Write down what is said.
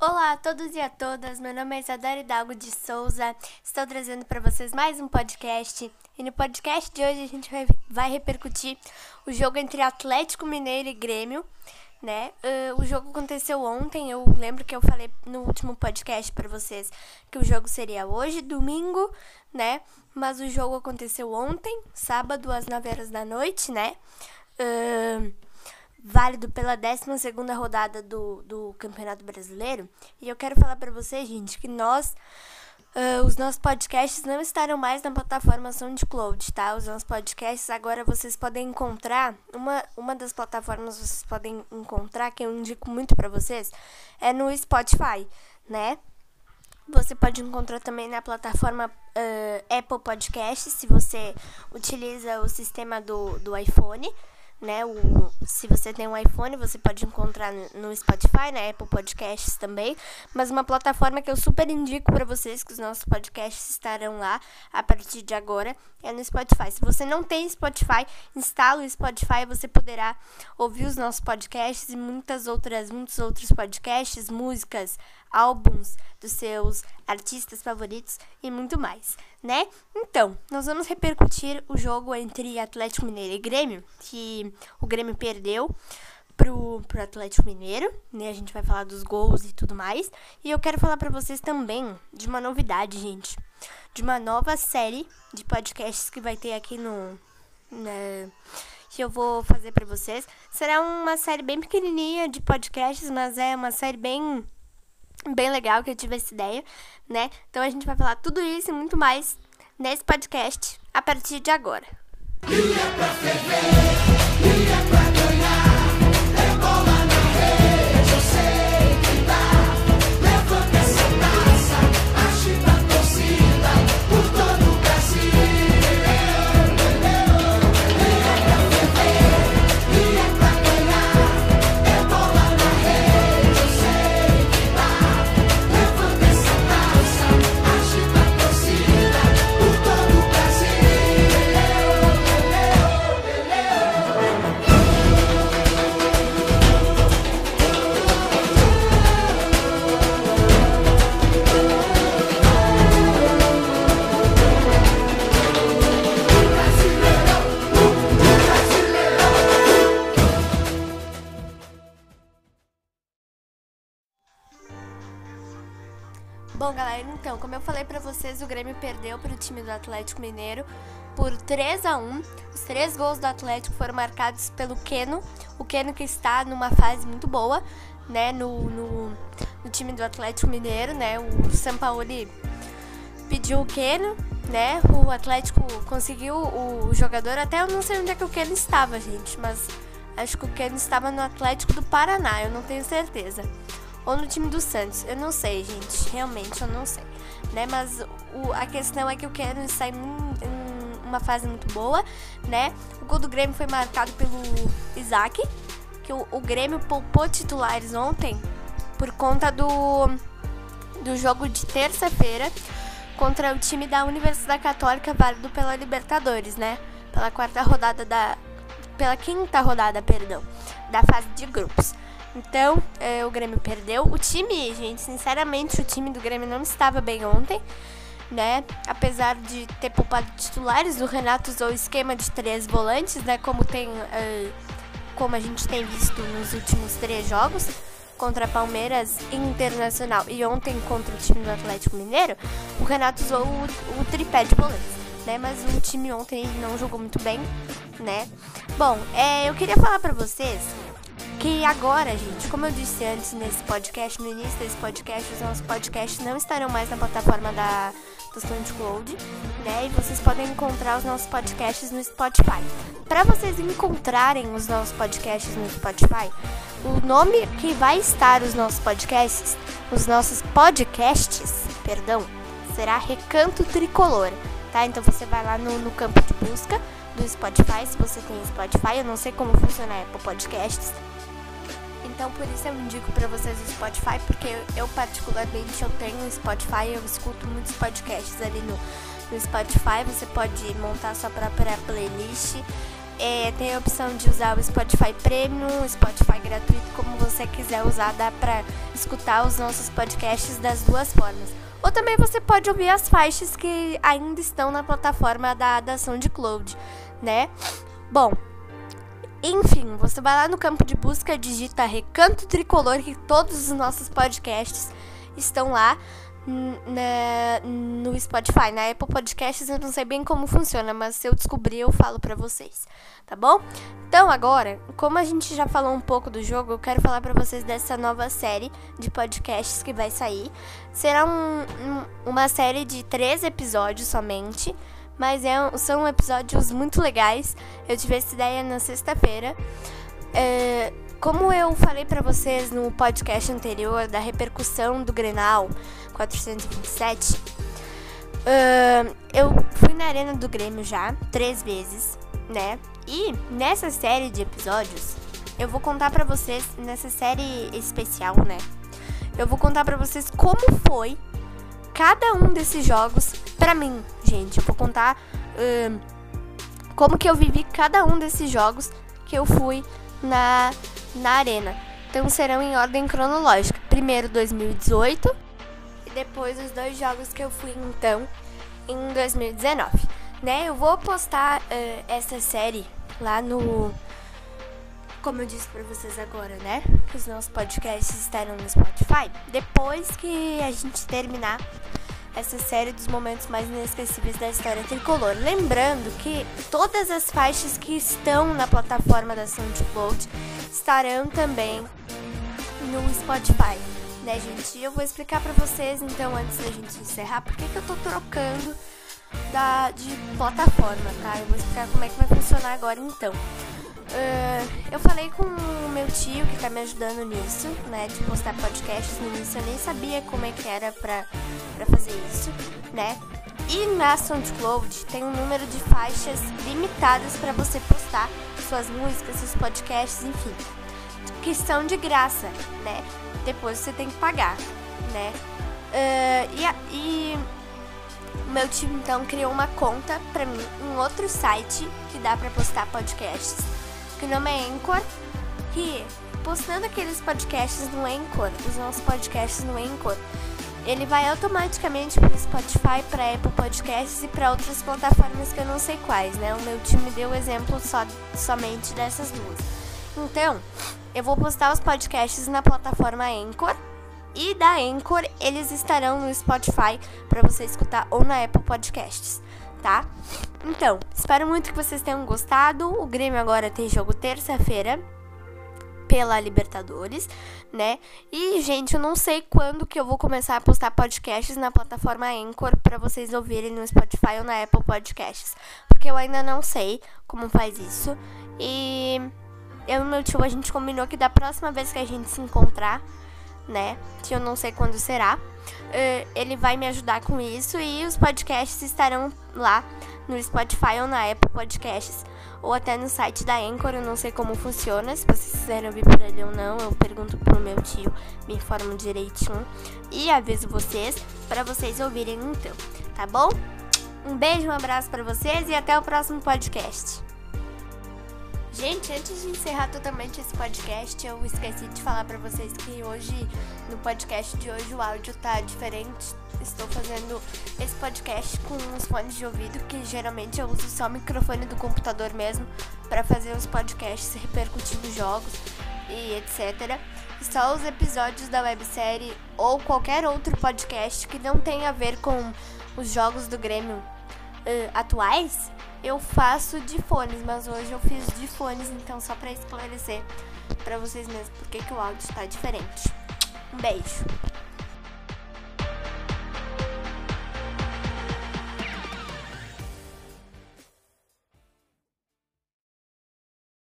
Olá a todos e a todas, meu nome é Isadora Hidalgo de Souza, estou trazendo para vocês mais um podcast e no podcast de hoje a gente vai, repercutir o jogo entre Atlético Mineiro e Grêmio, né? Uh, o jogo aconteceu ontem, eu lembro que eu falei no último podcast para vocês que o jogo seria hoje, domingo, né? Mas o jogo aconteceu ontem, sábado às 9 horas da noite, né? Uh, válido pela 12 rodada do, do Campeonato Brasileiro. E eu quero falar para vocês, gente, que nós, uh, os nossos podcasts não estarão mais na plataforma SoundCloud, tá? Os nossos podcasts agora vocês podem encontrar, uma, uma das plataformas vocês podem encontrar, que eu indico muito para vocês, é no Spotify, né? Você pode encontrar também na plataforma uh, Apple Podcasts, se você utiliza o sistema do, do iPhone né? O, se você tem um iPhone, você pode encontrar no Spotify, na Apple Podcasts também. Mas uma plataforma que eu super indico para vocês, que os nossos podcasts estarão lá a partir de agora, é no Spotify. Se você não tem Spotify, instala o Spotify, você poderá ouvir os nossos podcasts e muitas outras, muitos outros podcasts, músicas, álbuns dos seus artistas favoritos e muito mais, né? Então, nós vamos repercutir o jogo entre Atlético Mineiro e Grêmio, que o Grêmio perdeu pro, pro Atlético Mineiro, né? A gente vai falar dos gols e tudo mais. E eu quero falar para vocês também de uma novidade, gente. De uma nova série de podcasts que vai ter aqui no. Né, que eu vou fazer para vocês. Será uma série bem pequenininha de podcasts, mas é uma série bem bem legal que eu tive essa ideia, né? Então a gente vai falar tudo isso e muito mais nesse podcast a partir de agora. Bom, galera, então, como eu falei para vocês, o Grêmio perdeu para o time do Atlético Mineiro por 3 a 1. Os três gols do Atlético foram marcados pelo Keno, o Keno que está numa fase muito boa, né, no, no, no time do Atlético Mineiro, né? O Sampaoli pediu o Keno, né? O Atlético conseguiu o jogador, até eu não sei onde é que o Keno estava, gente, mas acho que o Keno estava no Atlético do Paraná, eu não tenho certeza ou no time do Santos. Eu não sei, gente. Realmente eu não sei. Né? Mas o, a questão é que eu quero sair em uma fase muito boa, né? O gol do Grêmio foi marcado pelo Isaac, que o, o Grêmio poupou titulares ontem por conta do, do jogo de terça-feira contra o time da Universidade Católica, válido pela Libertadores, né? Pela quarta rodada da. Pela quinta rodada, perdão, da fase de grupos. Então, é, o Grêmio perdeu. O time, gente, sinceramente, o time do Grêmio não estava bem ontem, né? Apesar de ter poupado titulares, o Renato usou o esquema de três volantes, né? Como tem, uh, como a gente tem visto nos últimos três jogos contra Palmeiras Internacional e ontem contra o time do Atlético Mineiro, o Renato usou o, o tripé de volantes. Né, mas o time ontem não jogou muito bem, né? Bom, é, eu queria falar para vocês que agora, gente, como eu disse antes nesse podcast, no início desse podcast, os nossos podcasts não estarão mais na plataforma da, do SoundCloud, né? E vocês podem encontrar os nossos podcasts no Spotify. Para vocês encontrarem os nossos podcasts no Spotify, o nome que vai estar os nossos podcasts, os nossos podcasts, perdão, será Recanto Tricolor, tá? Então você vai lá no, no campo de busca do Spotify, se você tem Spotify, eu não sei como funciona a Apple Podcasts, então por isso eu indico para vocês o Spotify, porque eu particularmente eu tenho o Spotify, eu escuto muitos podcasts ali no, no Spotify, você pode montar sua própria playlist É, tem a opção de usar o Spotify Premium, o Spotify gratuito, como você quiser usar, dá pra escutar os nossos podcasts das duas formas. Ou também você pode ouvir as faixas que ainda estão na plataforma da, da SoundCloud, né? Bom, enfim, você vai lá no campo de busca, digita Recanto Tricolor, que todos os nossos podcasts estão lá na, no Spotify. Na Apple Podcasts eu não sei bem como funciona, mas se eu descobrir eu falo pra vocês, tá bom? Então agora, como a gente já falou um pouco do jogo, eu quero falar pra vocês dessa nova série de podcasts que vai sair. Será um, um, uma série de três episódios somente mas é, são episódios muito legais. Eu tive essa ideia na sexta-feira. É, como eu falei para vocês no podcast anterior da repercussão do Grenal 427, uh, eu fui na Arena do Grêmio já três vezes, né? E nessa série de episódios, eu vou contar para vocês, nessa série especial, né? Eu vou contar para vocês como foi cada um desses jogos para mim, gente. Eu vou contar uh, como que eu vivi cada um desses jogos que eu fui na, na arena. Então serão em ordem cronológica. Primeiro 2018 e depois os dois jogos que eu fui então em 2019. Né? Eu vou postar uh, essa série lá no como eu disse para vocês agora, né? Os nossos podcasts estarão no Spotify. Depois que a gente terminar essa série dos momentos mais inesquecíveis da história tricolor. Lembrando que todas as faixas que estão na plataforma da SoundCloud estarão também no Spotify, né, gente? Eu vou explicar para vocês então antes da gente encerrar por que, que eu tô trocando da de plataforma, tá? Eu vou explicar como é que vai funcionar agora então. Uh, eu falei com o meu tio que tá me ajudando nisso, né? De postar podcasts no início. Eu nem sabia como é que era pra, pra fazer né? E na SoundCloud tem um número de faixas limitadas para você postar suas músicas, seus podcasts, enfim. Que são de graça, né? Depois você tem que pagar, né? Uh, e, e meu tio então criou uma conta pra mim em outro site que dá para postar podcasts que o nome é Anchor, que postando aqueles podcasts no Anchor, os nossos podcasts no Anchor, ele vai automaticamente para Spotify, para Apple Podcasts e para outras plataformas que eu não sei quais, né? O meu time deu exemplo só, somente dessas duas. Então, eu vou postar os podcasts na plataforma Anchor e da Anchor eles estarão no Spotify para você escutar ou na Apple Podcasts tá? Então, espero muito que vocês tenham gostado. O Grêmio agora tem jogo terça-feira pela Libertadores, né? E, gente, eu não sei quando que eu vou começar a postar podcasts na plataforma Anchor para vocês ouvirem no Spotify ou na Apple Podcasts, porque eu ainda não sei como faz isso. E eu e meu tio a gente combinou que da próxima vez que a gente se encontrar, né? Que eu não sei quando será. Uh, ele vai me ajudar com isso e os podcasts estarão lá no Spotify ou na Apple Podcasts ou até no site da Anchor, eu não sei como funciona, se vocês quiserem ouvir por ele ou não, eu pergunto pro meu tio, me informo direitinho e aviso vocês para vocês ouvirem então, tá bom? Um beijo, um abraço para vocês e até o próximo podcast. Gente, antes de encerrar totalmente esse podcast, eu esqueci de falar para vocês que hoje, no podcast de hoje, o áudio tá diferente. Estou fazendo esse podcast com os fones de ouvido, que geralmente eu uso só o microfone do computador mesmo para fazer os podcasts repercutindo jogos e etc. Só os episódios da websérie ou qualquer outro podcast que não tenha a ver com os jogos do Grêmio uh, atuais eu faço de fones, mas hoje eu fiz de fones, então só para esclarecer para vocês mesmos porque que o áudio está diferente. Um beijo.